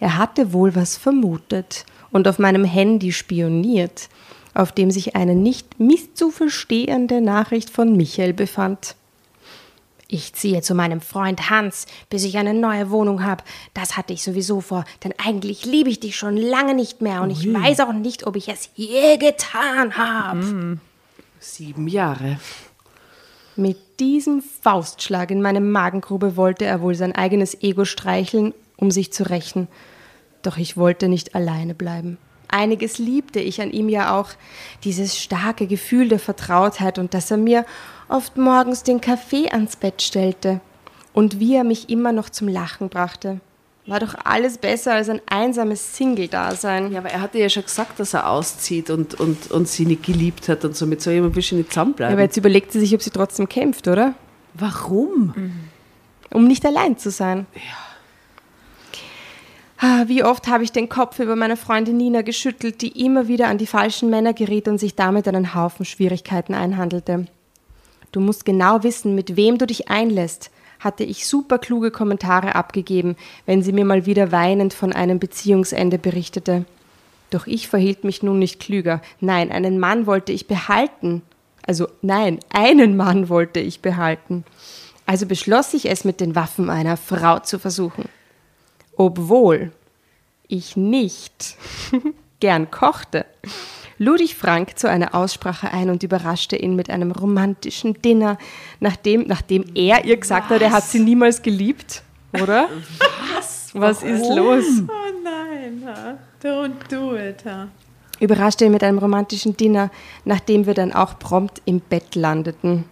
Er hatte wohl was vermutet und auf meinem Handy spioniert, auf dem sich eine nicht misszuverstehende Nachricht von Michael befand. Ich ziehe zu meinem Freund Hans, bis ich eine neue Wohnung habe. Das hatte ich sowieso vor, denn eigentlich liebe ich dich schon lange nicht mehr und ich weiß auch nicht, ob ich es je getan habe. Sieben Jahre. Mit diesem Faustschlag in meine Magengrube wollte er wohl sein eigenes Ego streicheln, um sich zu rächen. Doch ich wollte nicht alleine bleiben. Einiges liebte ich an ihm ja auch, dieses starke Gefühl der Vertrautheit und dass er mir oft morgens den Kaffee ans Bett stellte und wie er mich immer noch zum Lachen brachte. War doch alles besser als ein einsames Single-Dasein. Ja, aber er hatte ja schon gesagt, dass er auszieht und, und, und sie nicht geliebt hat und so. Mit so jemandem will sie nicht zusammenbleiben. Aber jetzt überlegt sie sich, ob sie trotzdem kämpft, oder? Warum? um nicht allein zu sein. Ah, Wie oft habe ich den Kopf über meine Freundin Nina geschüttelt, die immer wieder an die falschen Männer geriet und sich damit einen Haufen Schwierigkeiten einhandelte. Du musst genau wissen, mit wem du dich einlässt, hatte ich super kluge Kommentare abgegeben, wenn sie mir mal wieder weinend von einem Beziehungsende berichtete. Doch ich verhielt mich nun nicht klüger. Nein, einen Mann wollte ich behalten. Also nein, einen Mann wollte ich behalten. Also beschloss ich es mit den Waffen einer Frau zu versuchen. Obwohl ich nicht gern kochte, lud ich Frank zu einer Aussprache ein und überraschte ihn mit einem romantischen Dinner, nachdem, nachdem er ihr gesagt hat, er hat sie niemals geliebt, oder? Was? Was ist los? Oh nein, don't do it. Überraschte ihn mit einem romantischen Dinner, nachdem wir dann auch prompt im Bett landeten.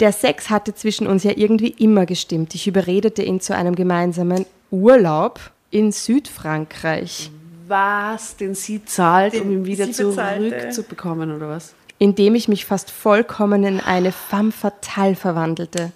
Der Sex hatte zwischen uns ja irgendwie immer gestimmt. Ich überredete ihn zu einem gemeinsamen Urlaub in Südfrankreich, Was, den sie zahlt, um ihn wieder zurückzubekommen, oder was? in dem ich mich fast vollkommen in eine femme fatale verwandelte.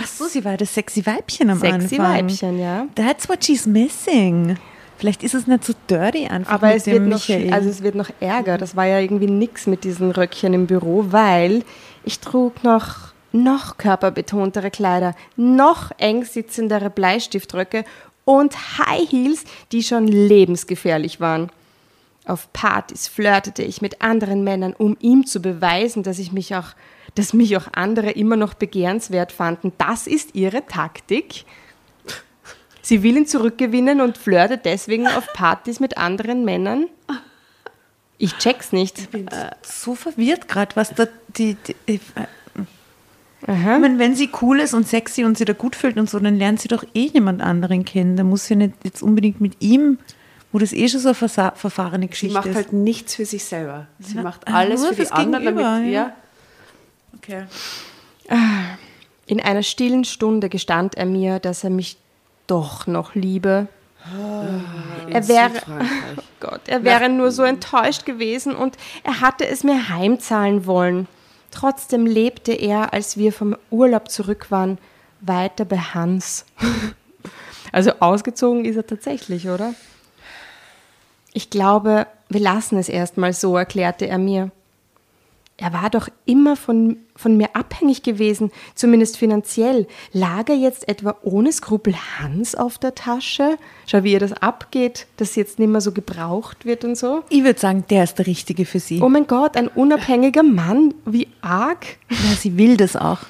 Ach so, sie war das sexy Weibchen am Sexy Anfang. Weibchen, ja. That's what she's missing. Vielleicht ist es nicht so dirty einfach Aber mit es wird, dem noch, Michael. also es wird noch Ärger. Das war ja irgendwie nix mit diesen Röckchen im Büro, weil ich trug noch, noch körperbetontere Kleider, noch eng sitzendere Bleistiftröcke und High Heels, die schon lebensgefährlich waren. Auf Partys flirtete ich mit anderen Männern, um ihm zu beweisen, dass ich mich auch, dass mich auch andere immer noch begehrenswert fanden. Das ist ihre Taktik. Sie will ihn zurückgewinnen und flirtet deswegen auf Partys mit anderen Männern. Ich check's nicht. bin so verwirrt gerade, was da die, die ich, äh, Aha. ich meine, wenn sie cool ist und sexy und sie da gut fühlt und so, dann lernt sie doch eh jemand anderen kennen. Da muss sie nicht jetzt unbedingt mit ihm, wo das eh schon so eine verfahrene Sie Geschichte macht ist. halt nichts für sich selber. Sie Ja, macht ah, alles nur für die fürs anderen, Gegenüber, damit, ja. ja. okay. In einer stillen Stunde gestand er mir, dass er mich doch noch liebe. er wäre, oh Gott, er wäre nur so enttäuscht gewesen und er hatte es mir heimzahlen wollen. Trotzdem lebte er, als wir vom Urlaub zurück waren, weiter bei Hans. Also ausgezogen ist er tatsächlich, oder? Ich glaube, wir lassen es erstmal so, erklärte er mir. Er war doch immer von, von mir abhängig gewesen, zumindest finanziell. Lag er jetzt etwa ohne Skrupel Hans auf der Tasche? Schau, wie ihr das abgeht, dass sie jetzt nicht mehr so gebraucht wird und so. Ich würde sagen, der ist der Richtige für sie. Oh mein Gott, ein unabhängiger Mann, wie arg. Ja, sie will das auch.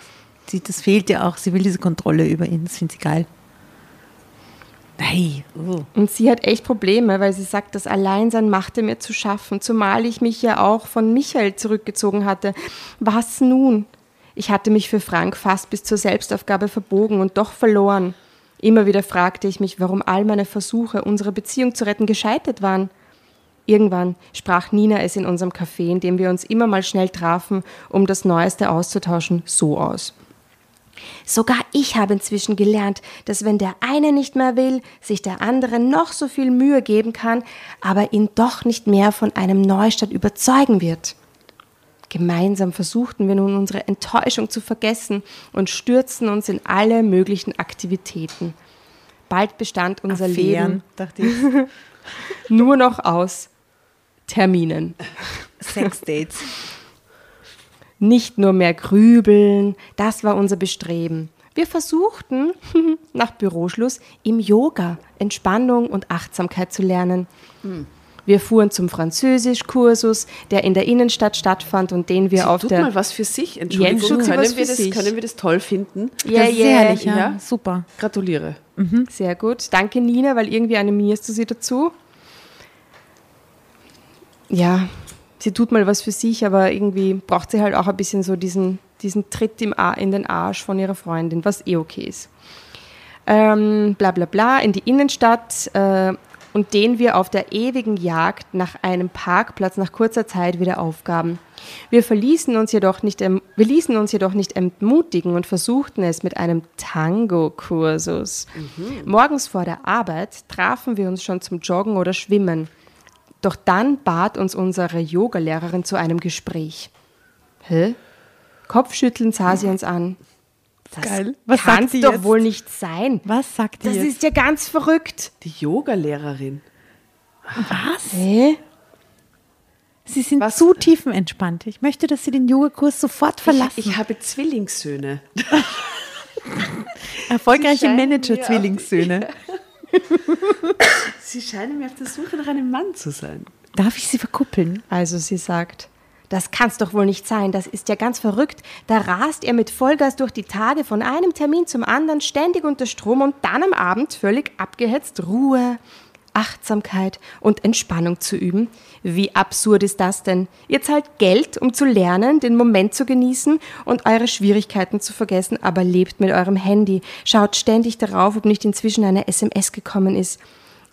Sie, das fehlt ihr auch. Sie will diese Kontrolle über ihn. Das findet sie geil. Nein. Oh. Und sie hat echt Probleme, weil sie sagt, das Alleinsein machte mir zu schaffen, zumal ich mich ja auch von Michael zurückgezogen hatte. Was nun? Ich hatte mich für Frank fast bis zur Selbstaufgabe verbogen und doch verloren. Immer wieder fragte ich mich, warum all meine Versuche, unsere Beziehung zu retten, gescheitert waren. Irgendwann sprach Nina es in unserem Café, in dem wir uns immer mal schnell trafen, um das Neueste auszutauschen, so aus. Sogar ich habe inzwischen gelernt, dass wenn der eine nicht mehr will, sich der andere noch so viel Mühe geben kann, aber ihn doch nicht mehr von einem Neustart überzeugen wird. Gemeinsam versuchten wir nun unsere Enttäuschung zu vergessen und stürzten uns in alle möglichen Aktivitäten. Bald bestand unser Affären, Leben nur noch aus Terminen. Sexdates. Nicht nur mehr grübeln, das war unser Bestreben. Wir versuchten, nach Büroschluss, im Yoga Entspannung und Achtsamkeit zu lernen. Wir fuhren zum Französischkursus, der in der Innenstadt stattfand und den wir Sie auf tut der mal was für sich. Entschuldigung, Jetzt können, was wir für das, sich. können wir das toll finden? Ja, das ja, herrlich, ja. ja. Super. Gratuliere. Sehr gut. Danke, Nina, weil irgendwie animierst du sie dazu. Ja, sie tut mal was für sich, aber irgendwie braucht sie halt auch ein bisschen so diesen, diesen Tritt im Ar in den Arsch von ihrer Freundin, was eh okay ist. Ähm, bla bla bla, in die Innenstadt äh, und den wir auf der ewigen Jagd nach einem Parkplatz nach kurzer Zeit wieder aufgaben. Wir verließen uns jedoch nicht, wir ließen uns jedoch nicht entmutigen und versuchten es mit einem Tango-Kursus. Morgens vor der Arbeit trafen wir uns schon zum Joggen oder Schwimmen. Doch dann bat uns unsere Yogalehrerin zu einem Gespräch. Hä? Kopfschüttelnd sah sie uns an. Das Geil. Was sagt kann's die doch jetzt? wohl nicht sein. Was sagt die Das jetzt? ist ja ganz verrückt. Die Yogalehrerin. Was? Hä? Sie sind Was? zu tiefenentspannt. Ich möchte, dass Sie den Yogakurs sofort verlassen. Ich, ich habe Zwillingssöhne. Erfolgreiche Sie Manager-Zwillingssöhne. Sie scheinen mir auf der Suche nach einem Mann zu sein. Darf ich Sie verkuppeln? Also sie sagt, das kann's doch wohl nicht sein, das ist ja ganz verrückt. Da rast er mit Vollgas durch die Tage von einem Termin zum anderen, ständig unter Strom und dann am Abend völlig abgehetzt Ruhe, Achtsamkeit und Entspannung zu üben. Wie absurd ist das denn? Ihr zahlt Geld, um zu lernen, den Moment zu genießen und eure Schwierigkeiten zu vergessen, aber lebt mit eurem Handy, schaut ständig darauf, ob nicht inzwischen eine SMS gekommen ist.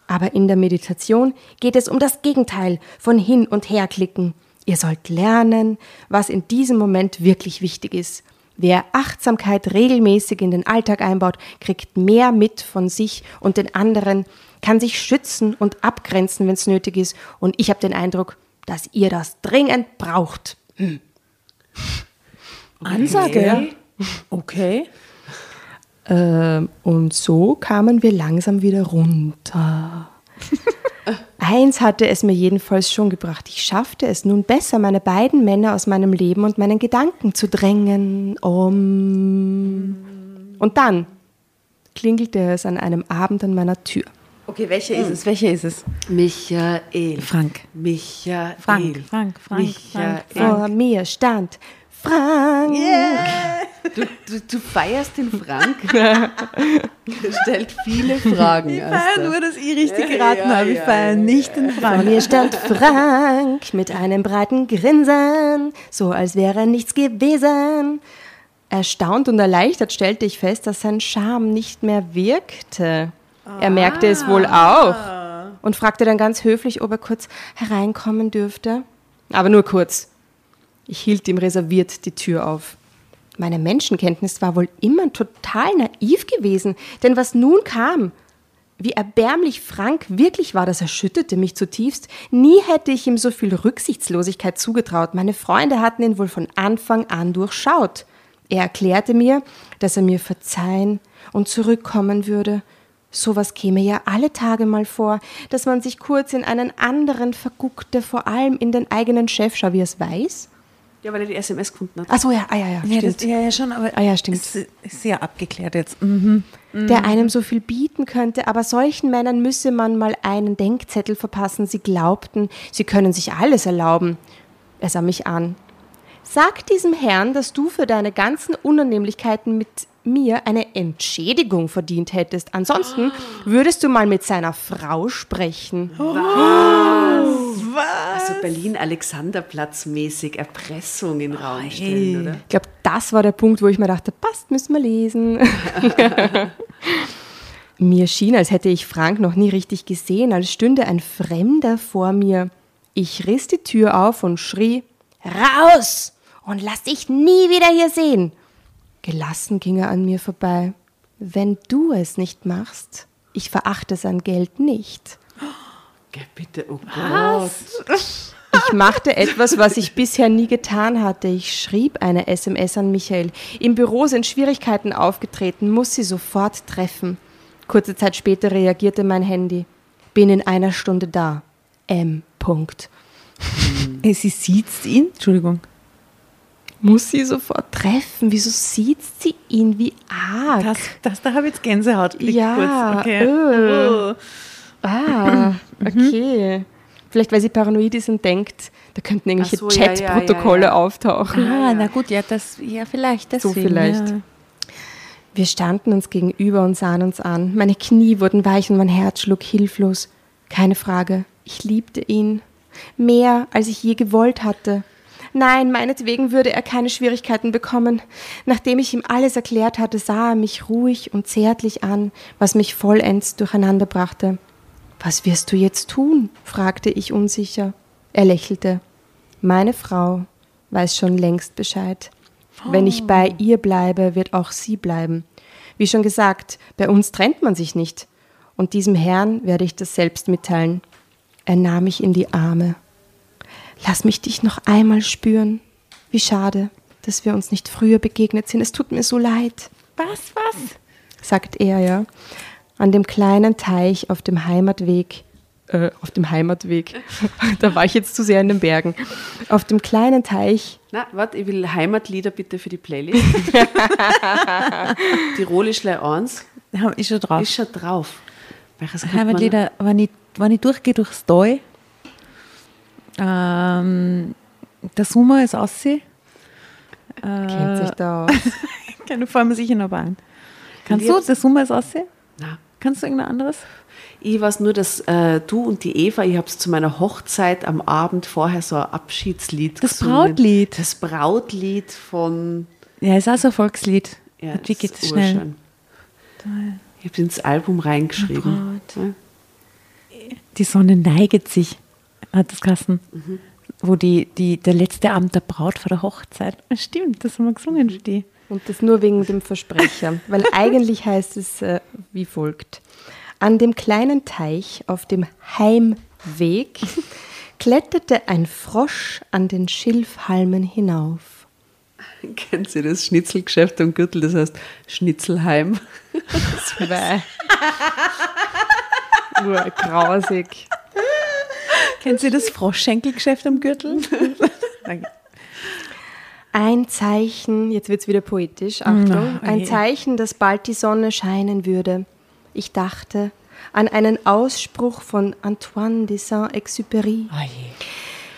Aber in der Meditation geht es um das Gegenteil von hin und her klicken. Ihr sollt lernen, was in diesem Moment wirklich wichtig ist. Wer Achtsamkeit regelmäßig in den Alltag einbaut, kriegt mehr mit von sich und den anderen, kann sich schützen und abgrenzen, wenn es nötig ist. Und ich habe den Eindruck, dass ihr das dringend braucht. Ansage. Okay. Ähm, und so kamen wir langsam wieder runter. Eins hatte es mir jedenfalls schon gebracht. Ich schaffte es nun besser, meine beiden Männer aus meinem Leben und meinen Gedanken zu drängen. Um. Und dann klingelte es an einem Abend an meiner Tür. Okay, welcher ist es? Welcher ist es? Michael. Frank. Michael. Frank, Frank, Frank, Michael. Frank, Vor mir stand Frank. Du, du, du feierst den Frank. er stellt viele Fragen. Ich feiere nur, dass ich richtig geraten ja, habe. Ich ja, feiere ja, nicht den Vor Frank. mir stand Frank mit einem breiten Grinsen, so als wäre nichts gewesen. Erstaunt und erleichtert stellte ich fest, dass sein Charme nicht mehr wirkte. Er merkte es wohl auch und fragte dann ganz höflich, ob er kurz hereinkommen dürfte. Aber nur kurz. Ich hielt ihm reserviert die Tür auf. Meine Menschenkenntnis war wohl immer total naiv gewesen, denn was nun kam, wie erbärmlich Frank wirklich war, das erschütterte mich zutiefst. Nie hätte ich ihm so viel Rücksichtslosigkeit zugetraut. Meine Freunde hatten ihn wohl von Anfang an durchschaut. Er erklärte mir, dass er mir verzeihen und zurückkommen würde. Sowas käme ja alle Tage mal vor, dass man sich kurz in einen anderen verguckte, vor allem in den eigenen Chef, schau, wie er es weiß. Ja, weil er die SMS gefunden hat. Ach so, ja, ah, ja, ja, Ja, stimmt. das, ja, ja, schon, aber Ah ja, stimmt. Ist, sehr abgeklärt jetzt. Mhm. der einem so viel bieten könnte, aber solchen Männern müsse man mal einen Denkzettel verpassen. Sie glaubten, sie können sich alles erlauben. Er sah mich an. Sag diesem Herrn, dass du für deine ganzen Unannehmlichkeiten mit mir eine Entschädigung verdient hättest. Ansonsten würdest du mal mit seiner Frau sprechen. Also Berlin-Alexanderplatz mäßig Erpressung in Raum stellen, oder? Ich glaube, das war der Punkt, wo ich mir dachte, passt, müssen wir lesen. mir schien, als hätte ich Frank noch nie richtig gesehen, als stünde ein Fremder vor mir. Ich riss die Tür auf und schrie, raus und lass dich nie wieder hier sehen. Gelassen ging er an mir vorbei. Wenn du es nicht machst, ich verachte sein Geld nicht. Geh bitte, oh Gott. Ich machte etwas, was ich bisher nie getan hatte. Ich schrieb eine SMS an Michael. Im Büro sind Schwierigkeiten aufgetreten, muss sie sofort treffen. Kurze Zeit später reagierte mein Handy. Bin in einer Stunde da. M. Punkt. Äh, Sie sieht ihn, Entschuldigung. Muss sie sofort treffen? Wieso sieht sie ihn wie arg? Das, das da habe ich jetzt Gänsehaut. Ja. Okay. Oh. Ah, okay. Vielleicht, weil sie paranoid ist und denkt, da könnten irgendwelche so, ja, ja, Chatprotokolle ja, ja. auftauchen. Ah, na gut, ja, das, ja, vielleicht So deswegen. vielleicht. Ja. Wir standen uns gegenüber und sahen uns an. Meine Knie wurden weich und mein Herz schlug hilflos. Keine Frage, ich liebte ihn. Mehr, als ich je gewollt hatte. Nein, meinetwegen würde er keine Schwierigkeiten bekommen. Nachdem ich ihm alles erklärt hatte, sah er mich ruhig und zärtlich an, was mich vollends durcheinander brachte. Was wirst du jetzt tun? fragte ich unsicher. Er lächelte. Meine Frau weiß schon längst Bescheid. Wenn ich bei ihr bleibe, wird auch sie bleiben. Wie schon gesagt, bei uns trennt man sich nicht. Und diesem Herrn werde ich das selbst mitteilen. Er nahm mich in die Arme. Lass mich dich noch einmal spüren. Wie schade, dass wir uns nicht früher begegnet sind. Es tut mir so leid, Was, was? sagt er ja. An dem kleinen Teich auf dem Heimatweg. Äh, auf dem Heimatweg. da war ich jetzt zu sehr in den Bergen. Auf dem kleinen Teich Na, warte, ich will Heimatlieder bitte für die Playlist. Tirolischle 1 Ja, ist schon drauf. ist schon drauf. Heimatlieder, wenn ich, wenn ich durchgehe durchs Tal, ähm, der Sommer ist aussehen. kennt sich da aus. Keine vor mir sicher noch ein. Kannst du, der Sommer ist aussehen? Na, Kannst du irgendein anderes? ich weiß nur, dass äh, du und die Eva, ich habe es zu meiner Hochzeit am Abend vorher so ein Abschiedslied Das gesungen. Brautlied. Das Brautlied von... Ja, ist auch so ein Volkslied. Ja, Wie das geht ist es schnell? urschön. Ich habe ins Album reingeschrieben. Die Sonne neiget sich, hat das Kassen. Mhm. Wo die, die, der letzte Abend der Braut vor der Hochzeit. Ah, Stimmt, das haben wir gesungen für die. Und das nur wegen dem Versprecher, weil eigentlich heißt es äh, wie folgt. An dem kleinen Teich auf dem Heimweg kletterte ein Frosch an den Schilfhalmen hinauf. Kennen Sie das Schnitzelgeschäft am Gürtel, das heißt Schnitzelheim? Bäh. Nur grausig. Kennen Sie das Froschschenkelgeschäft am Gürtel? Danke. Ein Zeichen, jetzt wird's wieder poetisch, Achtung, Na, ein. Zeichen, dass bald die Sonne scheinen würde. Ich dachte an einen Ausspruch von Antoine de Saint-Exupéry. Oh.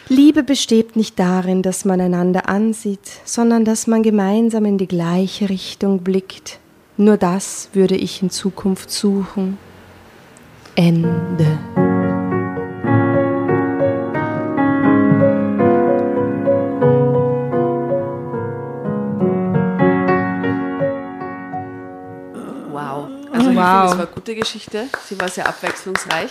Liebe besteht nicht darin, dass man einander ansieht, sondern dass man gemeinsam in die gleiche Richtung blickt. Nur das würde ich in Zukunft suchen. Ende. Wow. finde, es war eine gute Geschichte. Sie war sehr abwechslungsreich.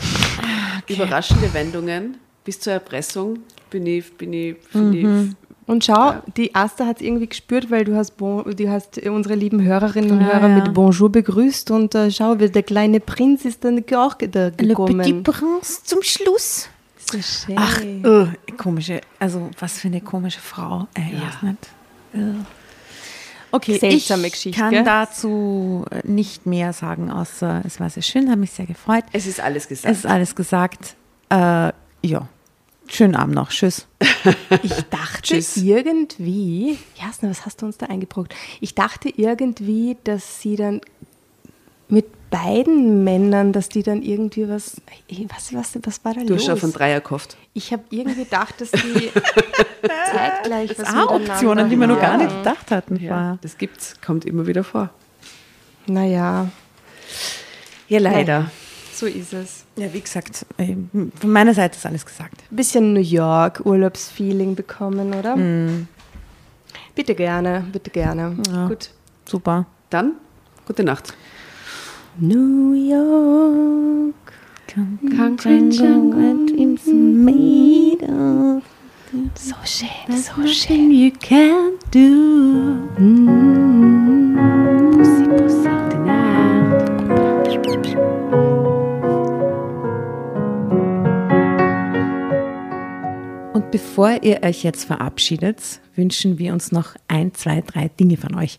Überraschende Wendungen. Bis zur Erpressung bin ich, bin ich, finde ich Und schau, die Asta hat es irgendwie gespürt, weil du hast, bon, du hast unsere lieben Hörerinnen und Ja, Hörer ja. mit Bonjour begrüßt und äh, schau, wie der kleine Prinz ist dann auch da Le gekommen. Petit Prince zum Schluss. so schön. Ach, äh, komische, also was für eine komische Frau. Äh, ich Ja. weiß nicht. Äh. Okay, seltsame ich Geschichte. kann gell? dazu nicht mehr sagen, außer es war sehr schön, habe mich sehr gefreut. Es ist alles gesagt. Es ist alles gesagt. Äh, ja, schönen Abend noch. Tschüss. Ich dachte Tschüss. irgendwie, Jasna, was hast du uns da eingebrockt? Ich dachte irgendwie, dass sie dann mit beiden Männern, dass die dann irgendwie was, weiß, was, was war da du hast los? schon von Dreier gehofft. ich habe irgendwie gedacht, dass die zeitgleich was Das auch Optionen, die wir noch gar nicht gedacht hatten. Ja, vorher. das gibt's, kommt immer wieder vor. Naja, Ja, leider. so ist es. Ja, wie gesagt, äh, von meiner Seite ist alles gesagt. Ein bisschen New York Urlaubsfeeling bekommen, oder? Bitte gerne, bitte gerne. Ja. Gut. Super. Dann, gute Nacht. New York. Jungle made of So schön, so schön. you can't do. Pussy, Pussy. Gute Nacht. Und bevor ihr euch jetzt verabschiedet, wünschen wir uns noch ein, zwei, drei Dinge von euch.